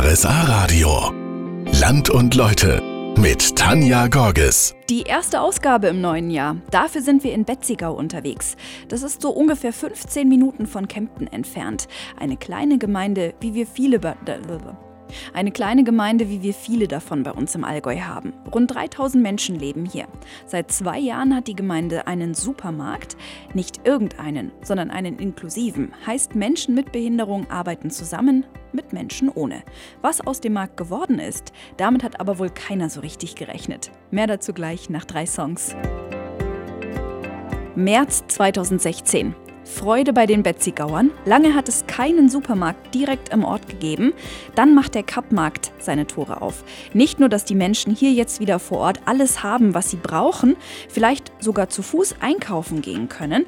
RSA Radio. Land und Leute mit Tanja Gorges. Die erste Ausgabe im neuen Jahr. Dafür sind wir in Betzigau unterwegs. Das ist so ungefähr 15 Minuten von Kempten entfernt. Eine kleine Gemeinde, wie wir viele. Eine kleine Gemeinde, wie wir viele davon bei uns im Allgäu haben. Rund 3000 Menschen leben hier. Seit zwei Jahren hat die Gemeinde einen Supermarkt. Nicht irgendeinen, sondern einen inklusiven. Heißt, Menschen mit Behinderung arbeiten zusammen mit Menschen ohne. Was aus dem Markt geworden ist, damit hat aber wohl keiner so richtig gerechnet. Mehr dazu gleich nach drei Songs. März 2016. Freude bei den Betzigauern. Lange hat es keinen Supermarkt direkt im Ort gegeben. Dann macht der Kappmarkt seine Tore auf. Nicht nur, dass die Menschen hier jetzt wieder vor Ort alles haben, was sie brauchen, vielleicht sogar zu Fuß einkaufen gehen können.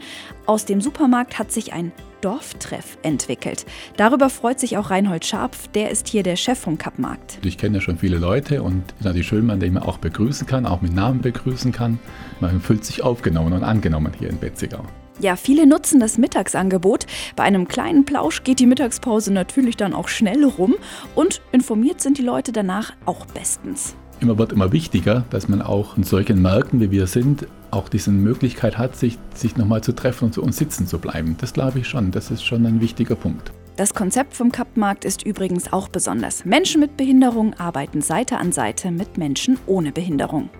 Aus dem Supermarkt hat sich ein Dorftreff entwickelt. Darüber freut sich auch Reinhold Scharpf, der ist hier der Chef vom Kappmarkt. Ich kenne ja schon viele Leute und ist natürlich schön, wenn man auch begrüßen kann, auch mit Namen begrüßen kann. Man fühlt sich aufgenommen und angenommen hier in Betzigau. Ja, viele nutzen das Mittagsangebot. Bei einem kleinen Plausch geht die Mittagspause natürlich dann auch schnell rum und informiert sind die Leute danach auch bestens. Immer wird immer wichtiger, dass man auch in solchen Märkten, wie wir sind, auch diese Möglichkeit hat, sich, sich nochmal zu treffen und zu uns sitzen zu bleiben. Das glaube ich schon. Das ist schon ein wichtiger Punkt. Das Konzept vom Kappmarkt ist übrigens auch besonders. Menschen mit Behinderung arbeiten Seite an Seite mit Menschen ohne Behinderung.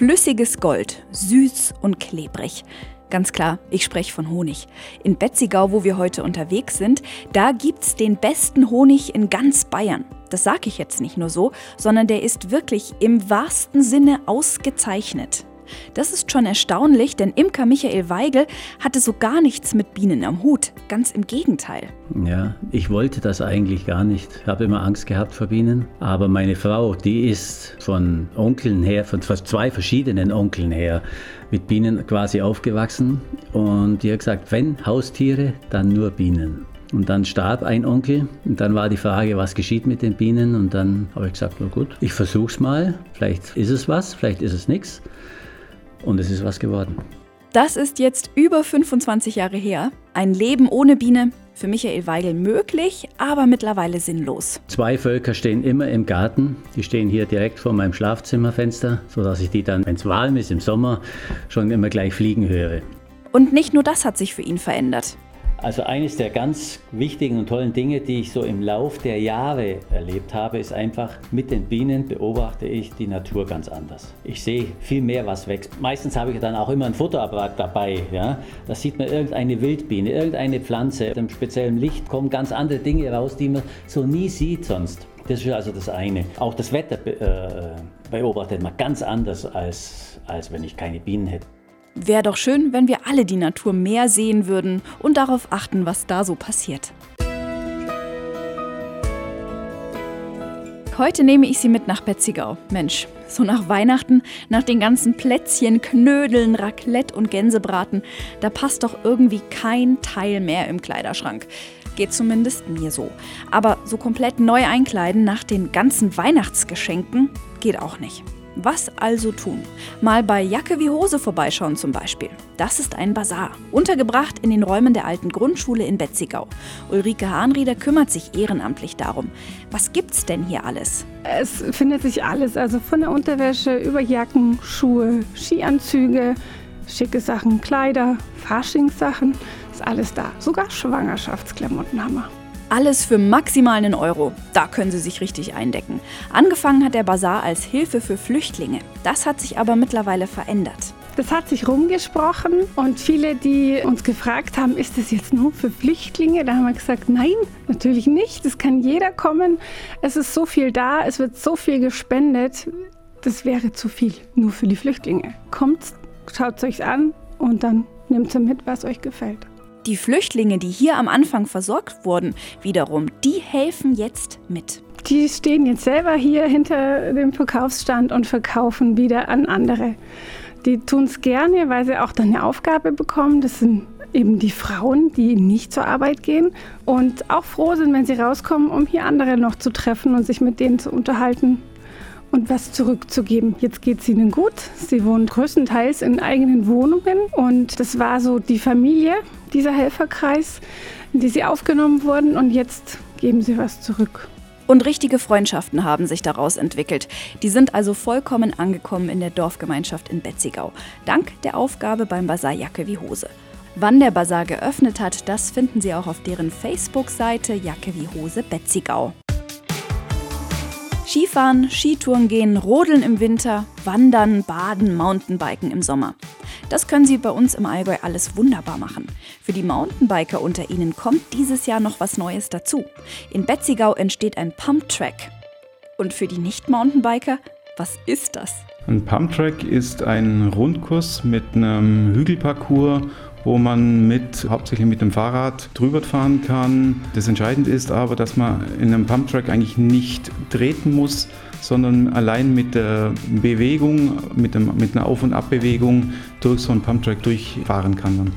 Flüssiges Gold, süß und klebrig. Ganz klar, ich spreche von Honig. In Betzigau, wo wir heute unterwegs sind, da gibt's den besten Honig in ganz Bayern. Das sage ich jetzt nicht nur so, sondern der ist wirklich im wahrsten Sinne ausgezeichnet. Das ist schon erstaunlich, denn Imker Michael Weigel hatte so gar nichts mit Bienen am Hut. Ganz im Gegenteil. Ja, ich wollte das eigentlich gar nicht. Ich habe immer Angst gehabt vor Bienen. Aber meine Frau, die ist von Onkeln her, von zwei verschiedenen Onkeln her, mit Bienen quasi aufgewachsen. Und die hat gesagt, wenn Haustiere, dann nur Bienen. Und dann starb ein Onkel und dann war die Frage, was geschieht mit den Bienen? Und dann habe ich gesagt, na gut, ich versuch's mal. Vielleicht ist es was, vielleicht ist es nichts. Und es ist was geworden. Das ist jetzt über 25 Jahre her. Ein Leben ohne Biene, für Michael Weigel möglich, aber mittlerweile sinnlos. Zwei Völker stehen immer im Garten. Die stehen hier direkt vor meinem Schlafzimmerfenster, sodass ich die dann, wenn es warm ist im Sommer, schon immer gleich fliegen höre. Und nicht nur das hat sich für ihn verändert. Also eines der ganz wichtigen und tollen Dinge, die ich so im Lauf der Jahre erlebt habe, ist einfach, mit den Bienen beobachte ich die Natur ganz anders. Ich sehe viel mehr, was wächst. Meistens habe ich dann auch immer ein Fotoapparat dabei. Ja? Da sieht man irgendeine Wildbiene, irgendeine Pflanze. Mit einem speziellen Licht kommen ganz andere Dinge raus, die man so nie sieht sonst. Das ist also das eine. Auch das Wetter äh, beobachtet man ganz anders, als, als wenn ich keine Bienen hätte. Wäre doch schön, wenn wir alle die Natur mehr sehen würden und darauf achten, was da so passiert. Heute nehme ich Sie mit nach Betzigau. Mensch, so nach Weihnachten, nach den ganzen Plätzchen, Knödeln, Raclette und Gänsebraten, da passt doch irgendwie kein Teil mehr im Kleiderschrank. Geht zumindest mir so. Aber so komplett neu einkleiden nach den ganzen Weihnachtsgeschenken geht auch nicht. Was also tun? Mal bei Jacke wie Hose vorbeischauen zum Beispiel. Das ist ein Bazar, untergebracht in den Räumen der alten Grundschule in Betzigau. Ulrike Hahnrieder kümmert sich ehrenamtlich darum. Was gibt's denn hier alles? Es findet sich alles, also von der Unterwäsche über Jacken, Schuhe, Skianzüge, schicke Sachen, Kleider, Faschingssachen, ist alles da. Sogar Schwangerschaftsklamotten haben wir. Alles für maximal einen Euro. Da können Sie sich richtig eindecken. Angefangen hat der Bazar als Hilfe für Flüchtlinge. Das hat sich aber mittlerweile verändert. Das hat sich rumgesprochen und viele, die uns gefragt haben, ist das jetzt nur für Flüchtlinge? Da haben wir gesagt, nein, natürlich nicht. Es kann jeder kommen. Es ist so viel da, es wird so viel gespendet. Das wäre zu viel, nur für die Flüchtlinge. Kommt, schaut es euch an und dann nehmt ihr mit, was euch gefällt. Die Flüchtlinge, die hier am Anfang versorgt wurden, wiederum, die helfen jetzt mit. Die stehen jetzt selber hier hinter dem Verkaufsstand und verkaufen wieder an andere. Die tun es gerne, weil sie auch dann eine Aufgabe bekommen. Das sind eben die Frauen, die nicht zur Arbeit gehen und auch froh sind, wenn sie rauskommen, um hier andere noch zu treffen und sich mit denen zu unterhalten und was zurückzugeben. Jetzt geht es ihnen gut. Sie wohnen größtenteils in eigenen Wohnungen und das war so die Familie, dieser Helferkreis, in die sie aufgenommen wurden und jetzt geben sie was zurück. Und richtige Freundschaften haben sich daraus entwickelt. Die sind also vollkommen angekommen in der Dorfgemeinschaft in Betzigau. Dank der Aufgabe beim Basar Jacke wie Hose. Wann der Basar geöffnet hat, das finden Sie auch auf deren Facebook-Seite Jacke wie Hose Betzigau. Skifahren, Skitouren gehen, Rodeln im Winter, Wandern, Baden, Mountainbiken im Sommer. Das können Sie bei uns im Allgäu alles wunderbar machen. Für die Mountainbiker unter Ihnen kommt dieses Jahr noch was Neues dazu. In Betzigau entsteht ein Pump-Track. Und für die Nicht-Mountainbiker, was ist das? Ein Pump-Track ist ein Rundkurs mit einem Hügelparcours wo man mit, hauptsächlich mit dem Fahrrad drüber fahren kann. Das Entscheidende ist aber, dass man in einem Pumptrack eigentlich nicht treten muss, sondern allein mit der Bewegung, mit, dem, mit einer Auf- und Abbewegung durch so einen Pumptrack durchfahren kann. Dann.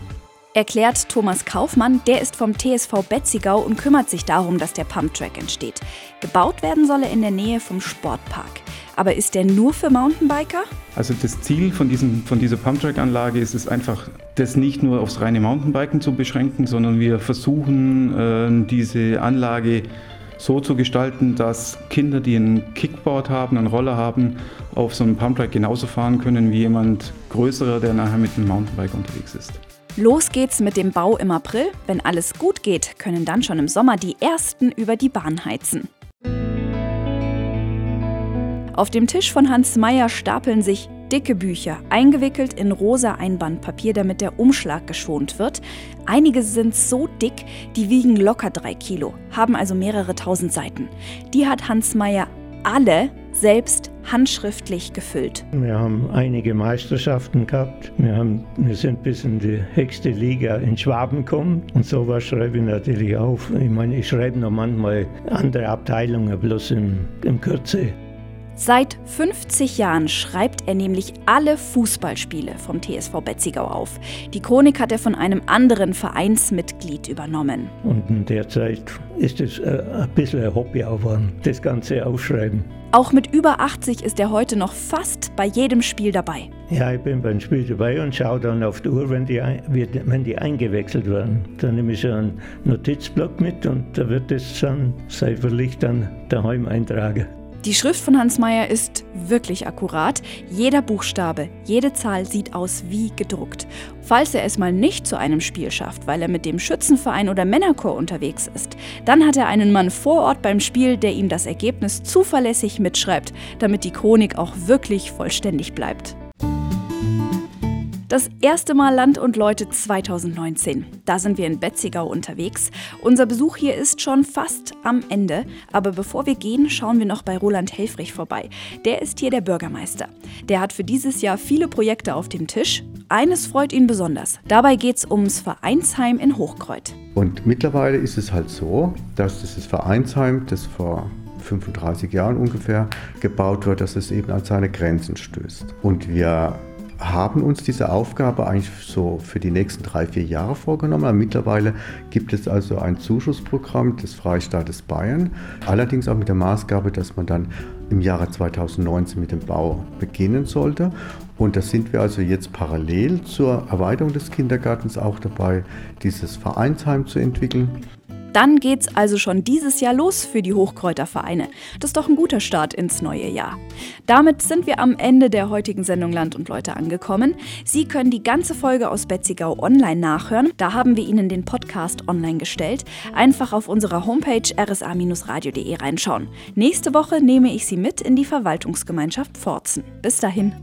Erklärt Thomas Kaufmann, der ist vom TSV Betzigau und kümmert sich darum, dass der Pumptrack entsteht. Gebaut werden soll er in der Nähe vom Sportpark. Aber ist der nur für Mountainbiker? Also das Ziel von, diesem, von dieser Pumptrack-Anlage ist es einfach, das nicht nur aufs reine Mountainbiken zu beschränken, sondern wir versuchen, äh, diese Anlage so zu gestalten, dass Kinder, die ein Kickboard haben, einen Roller haben, auf so einem Pumptrack genauso fahren können wie jemand größerer, der nachher mit einem Mountainbike unterwegs ist. Los geht's mit dem Bau im April. Wenn alles gut geht, können dann schon im Sommer die ersten über die Bahn heizen. Auf dem Tisch von Hans Meyer stapeln sich dicke Bücher, eingewickelt in rosa Einbandpapier, damit der Umschlag geschont wird. Einige sind so dick, die wiegen locker drei Kilo, haben also mehrere tausend Seiten. Die hat Hans Meyer alle selbst handschriftlich gefüllt. Wir haben einige Meisterschaften gehabt. Wir, haben, wir sind bis in die höchste Liga in Schwaben gekommen. Und sowas schreibe ich natürlich auf. Ich meine, ich schreibe noch manchmal andere Abteilungen, bloß in, in Kürze. Seit 50 Jahren schreibt er nämlich alle Fußballspiele vom TSV Betzigau auf. Die Chronik hat er von einem anderen Vereinsmitglied übernommen. Und in der Zeit ist es äh, ein bisschen ein Hobby geworden, das Ganze aufschreiben. Auch mit über 80 ist er heute noch fast bei jedem Spiel dabei. Ja, ich bin beim Spiel dabei und schaue dann auf die Uhr, wenn die, wenn die eingewechselt werden. Dann nehme ich einen Notizblock mit und da wird es dann säuberlich dann daheim eintragen. Die Schrift von Hans Meyer ist wirklich akkurat. Jeder Buchstabe, jede Zahl sieht aus wie gedruckt. Falls er es mal nicht zu einem Spiel schafft, weil er mit dem Schützenverein oder Männerchor unterwegs ist, dann hat er einen Mann vor Ort beim Spiel, der ihm das Ergebnis zuverlässig mitschreibt, damit die Chronik auch wirklich vollständig bleibt. Das erste Mal Land und Leute 2019. Da sind wir in Betzigau unterwegs. Unser Besuch hier ist schon fast am Ende. Aber bevor wir gehen, schauen wir noch bei Roland Helfrich vorbei. Der ist hier der Bürgermeister. Der hat für dieses Jahr viele Projekte auf dem Tisch. Eines freut ihn besonders. Dabei geht es ums Vereinsheim in Hochkreuth. Und mittlerweile ist es halt so, dass dieses Vereinsheim, das vor 35 Jahren ungefähr gebaut wird, dass es eben an seine Grenzen stößt. Und wir haben uns diese Aufgabe eigentlich so für die nächsten drei, vier Jahre vorgenommen. mittlerweile gibt es also ein Zuschussprogramm des Freistaates Bayern, allerdings auch mit der Maßgabe, dass man dann im Jahre 2019 mit dem Bau beginnen sollte. Und da sind wir also jetzt parallel zur Erweiterung des Kindergartens auch dabei, dieses Vereinsheim zu entwickeln. Dann geht's also schon dieses Jahr los für die Hochkräutervereine. Das ist doch ein guter Start ins neue Jahr. Damit sind wir am Ende der heutigen Sendung Land und Leute angekommen. Sie können die ganze Folge aus Betzigau online nachhören. Da haben wir Ihnen den Podcast online gestellt. Einfach auf unserer Homepage rsa-radio.de reinschauen. Nächste Woche nehme ich Sie mit in die Verwaltungsgemeinschaft Pforzen. Bis dahin.